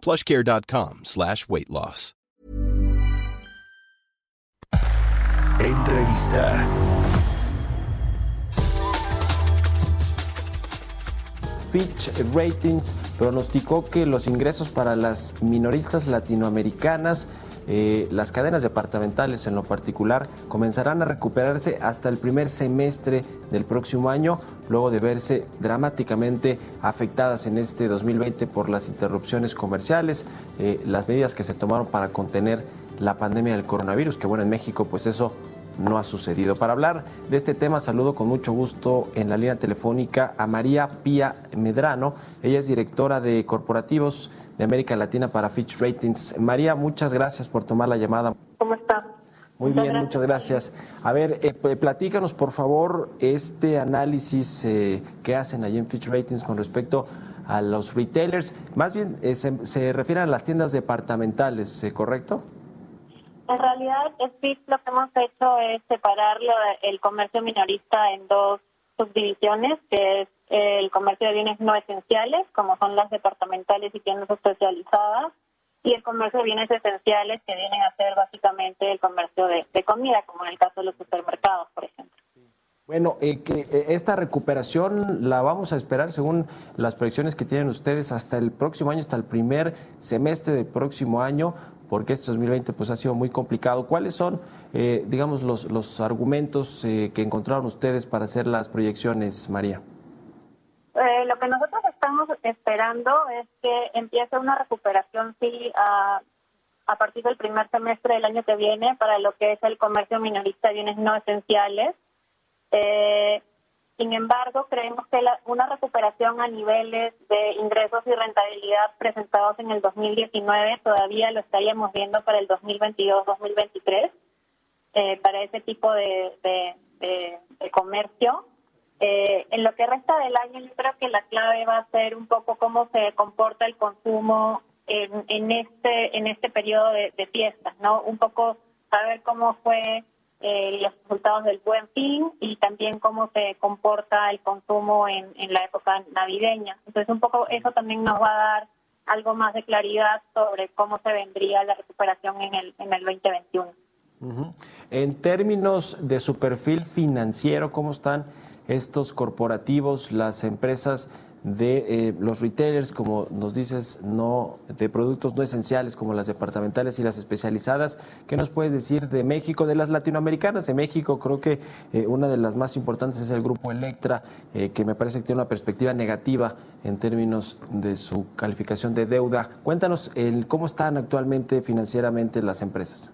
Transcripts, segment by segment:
plushcare.com slash weight loss. Entrevista. Fitch Ratings pronosticó que los ingresos para las minoristas latinoamericanas, eh, las cadenas departamentales en lo particular, comenzarán a recuperarse hasta el primer semestre del próximo año, luego de verse dramáticamente afectadas en este 2020 por las interrupciones comerciales, eh, las medidas que se tomaron para contener la pandemia del coronavirus, que bueno, en México pues eso no ha sucedido. Para hablar de este tema, saludo con mucho gusto en la línea telefónica a María Pía Medrano. Ella es directora de corporativos de América Latina para Fitch Ratings. María, muchas gracias por tomar la llamada. ¿Cómo está? Muy bien, muchas gracias. A ver, eh, platícanos por favor este análisis eh, que hacen allí en Fitch Ratings con respecto a los retailers. Más bien eh, se, se refieren a las tiendas departamentales, ¿correcto? En realidad, Fitch lo que hemos hecho es separar el comercio minorista en dos subdivisiones, que es el comercio de bienes no esenciales, como son las departamentales y tiendas especializadas, y el comercio de bienes esenciales, que vienen a ser básicamente el comercio de, comida, como en el caso de los supermercados, por ejemplo. Bueno, eh, que eh, esta recuperación la vamos a esperar según las proyecciones que tienen ustedes hasta el próximo año, hasta el primer semestre del próximo año porque este 2020 pues ha sido muy complicado. ¿Cuáles son, eh, digamos, los, los argumentos eh, que encontraron ustedes para hacer las proyecciones, María? Eh, lo que nosotros estamos esperando es que empiece una recuperación, sí, a, a partir del primer semestre del año que viene para lo que es el comercio minorista de bienes no esenciales. Eh, sin embargo, creemos que una recuperación a niveles de ingresos y rentabilidad presentados en el 2019 todavía lo estaríamos viendo para el 2022-2023 eh, para ese tipo de, comercio. Eh, en lo que resta del año, yo creo que la clave va a ser un poco cómo se comporta el consumo en, este en este periodo de, de fiestas, ¿no? Un poco saber cómo fue eh, los resultados del buen fin y también cómo se comporta el consumo en, la época navideña. Entonces, un poco eso también nos va a dar algo más de claridad sobre cómo se vendría la recuperación en el, en el 2021. En términos de su perfil financiero, ¿cómo están estos corporativos, las empresas de eh, los retailers, como nos dices, no de productos no esenciales como las departamentales y las especializadas. ¿Qué nos puedes decir de México, de las latinoamericanas de México? Creo que eh, una de las más importantes es el grupo Electra, eh, que me parece que tiene una perspectiva negativa en términos de su calificación de deuda. Cuéntanos el, cómo están actualmente financieramente las empresas.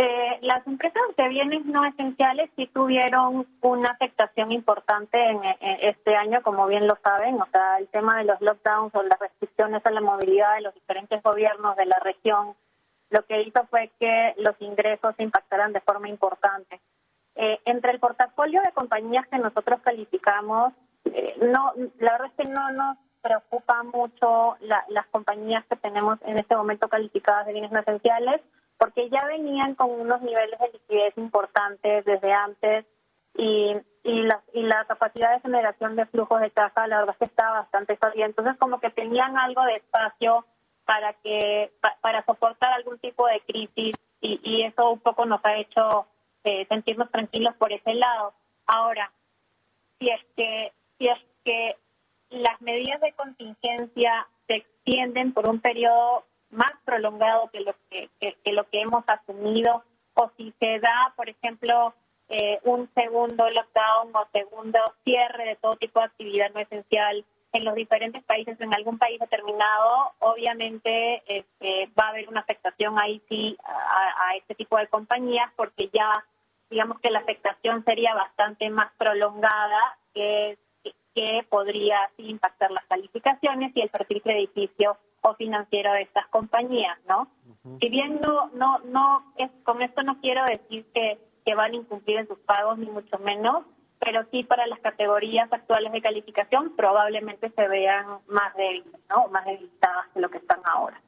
Eh, las empresas de bienes no esenciales sí tuvieron una afectación importante en, este año, como bien lo saben. O sea, el tema de los lockdowns o las restricciones a la movilidad de los diferentes gobiernos de la región, lo que hizo fue que los ingresos se impactaran de forma importante. Eh, entre el portafolio de compañías que nosotros calificamos, eh, no, la verdad es que no nos preocupa mucho las compañías que tenemos en este momento calificadas de bienes no esenciales porque ya venían con unos niveles de liquidez importantes desde antes y, y, la, y la capacidad de generación de flujos de caja, la verdad es que estaba bastante sólida. Entonces, como que tenían algo de espacio para que para soportar algún tipo de crisis y, eso un poco nos ha hecho eh, sentirnos tranquilos por ese lado. Ahora, si es que si es que las medidas de contingencia se extienden por un periodo más prolongado que lo que, hemos asumido o si se da, por ejemplo, eh, un segundo lockdown o segundo cierre de todo tipo de actividad no esencial en los diferentes países, en algún país determinado, obviamente este, va a haber una afectación ahí sí a, este tipo de compañías porque ya digamos que la afectación sería bastante más prolongada que, que podría impactar las calificaciones y el perfil crediticio financiero de estas compañías, ¿no? Si bien no, no, no es, con esto no quiero decir que, que van a incumplir en sus pagos, ni mucho menos, pero sí para las categorías actuales de calificación probablemente se vean más débiles, ¿no? Más debilitadas que lo que están ahora.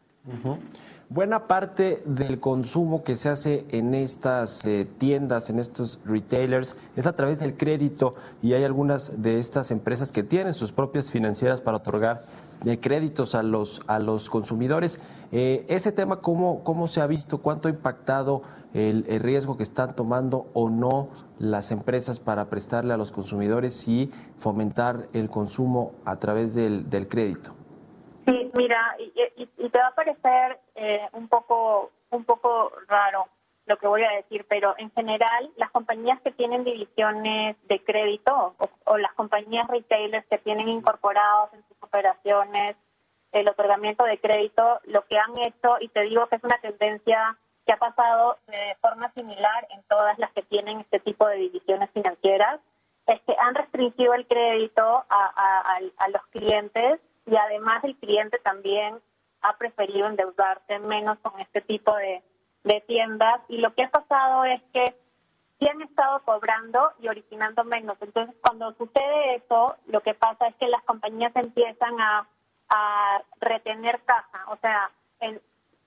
Buena parte del consumo que se hace en estas eh, tiendas, en estos retailers, es a través del crédito y hay algunas de estas empresas que tienen sus propias financieras para otorgar eh, créditos a los, a los consumidores. Eh, ese tema, ¿cómo, ¿cómo se ha visto? ¿Cuánto ha impactado el, riesgo que están tomando o no las empresas para prestarle a los consumidores y fomentar el consumo a través del, del crédito? Sí, mira, y, te va a parecer eh, un poco un poco raro lo que voy a decir, pero en general las compañías que tienen divisiones de crédito o, las compañías retailers que tienen incorporados en sus operaciones el otorgamiento de crédito, lo que han hecho, y te digo que es una tendencia que ha pasado de forma similar en todas las que tienen este tipo de divisiones financieras, es que han restringido el crédito a los clientes y además el cliente también ha preferido endeudarse menos con este tipo de, tiendas y lo que ha pasado es que sí han estado cobrando y originando menos. Entonces, cuando sucede eso, lo que pasa es que las compañías empiezan a, retener caja. O sea,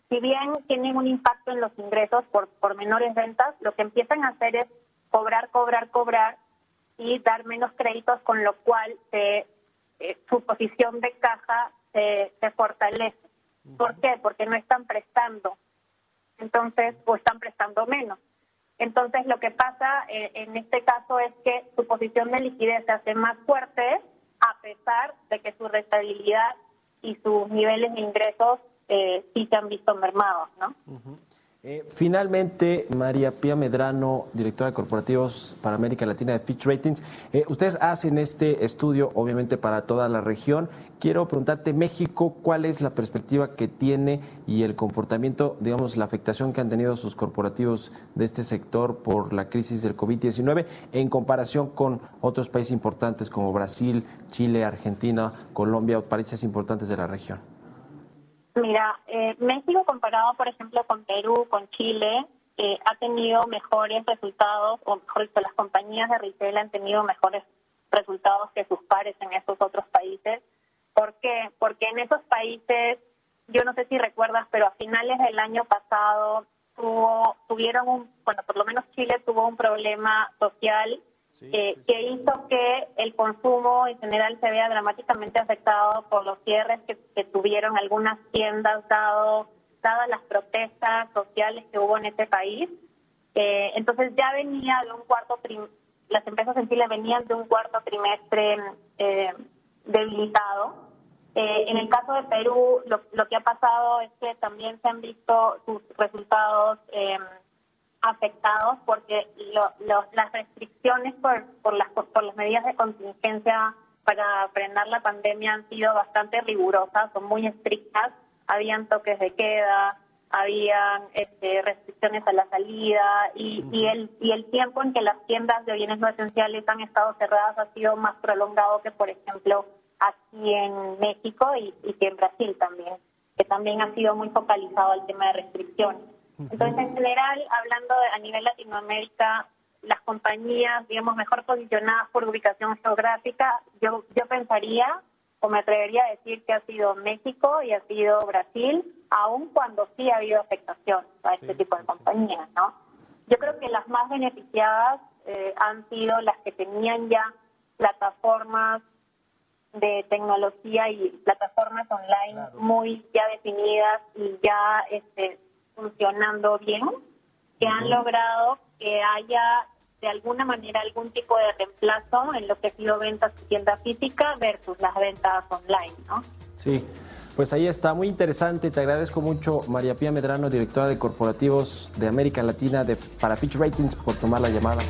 si bien tienen un impacto en los ingresos por, por menores ventas, lo que empiezan a hacer es cobrar, cobrar, cobrar y dar menos créditos, con lo cual se eh, su posición de caja se, fortalece. ¿Por qué? Porque no están prestando. Entonces, o están prestando menos. Entonces, lo que pasa eh, en este caso es que su posición de liquidez se hace más fuerte a pesar de que su rentabilidad y sus niveles de ingresos eh, sí se han visto mermados, ¿no? Eh, finalmente, María Pía Medrano, directora de corporativos para América Latina de Fitch Ratings. Eh, ustedes hacen este estudio, obviamente, para toda la región. Quiero preguntarte, México, ¿cuál es la perspectiva que tiene y el comportamiento, digamos, la afectación que han tenido sus corporativos de este sector por la crisis del COVID-19 en comparación con otros países importantes como Brasil, Chile, Argentina, Colombia, países importantes de la región? Mira, eh, México comparado, por ejemplo, con Perú, con Chile, eh, ha tenido mejores resultados, o mejor dicho, las compañías de retail han tenido mejores resultados que sus pares en estos otros países. ¿Por qué? Porque en esos países, yo no sé si recuerdas, pero a finales del año pasado tuvo, tuvieron un, bueno, por lo menos Chile tuvo un problema social eh, que hizo que el consumo en general se vea dramáticamente afectado por los cierres que, tuvieron algunas tiendas dado dadas las protestas sociales que hubo en este país. Eh, entonces ya venía de un cuarto las empresas en Chile venían de un cuarto trimestre eh, debilitado. en el caso de Perú, lo, lo, que ha pasado es que también se han visto sus resultados afectados porque las restricciones por, por, las, por las medidas de contingencia para frenar la pandemia han sido bastante rigurosas, son muy estrictas. Habían toques de queda, habían este, restricciones a la salida y, y, el, y el tiempo en que las tiendas de bienes no esenciales han estado cerradas ha sido más prolongado que, por ejemplo, aquí en México y, y que en Brasil también, que también ha sido muy focalizado el tema de restricciones. Entonces, en general, hablando a nivel Latinoamérica, las compañías, digamos, mejor posicionadas por ubicación geográfica, yo, yo pensaría o me atrevería a decir que ha sido México y ha sido Brasil, aun cuando sí ha habido afectación a este tipo de compañías, ¿no? Yo creo que las más beneficiadas eh, han sido las que tenían ya plataformas de tecnología y plataformas online muy ya definidas y ya este, funcionando bien, que han logrado que haya de alguna manera algún tipo de reemplazo en lo que ha sido ventas en tienda física versus las ventas online, ¿no? Sí. Pues ahí está, muy interesante. Te agradezco mucho, María Pía Medrano, directora de corporativos de América Latina de, para Fitch Ratings, por tomar la llamada.